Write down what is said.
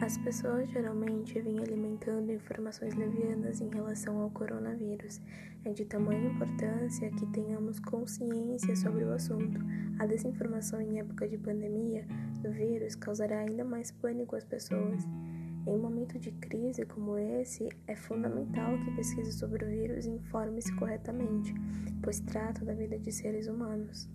As pessoas geralmente vêm alimentando informações levianas em relação ao coronavírus. É de tamanha importância que tenhamos consciência sobre o assunto. A desinformação em época de pandemia do vírus causará ainda mais pânico às pessoas. Em um momento de crise como esse, é fundamental que pesquise sobre o vírus e informe-se corretamente, pois trata da vida de seres humanos.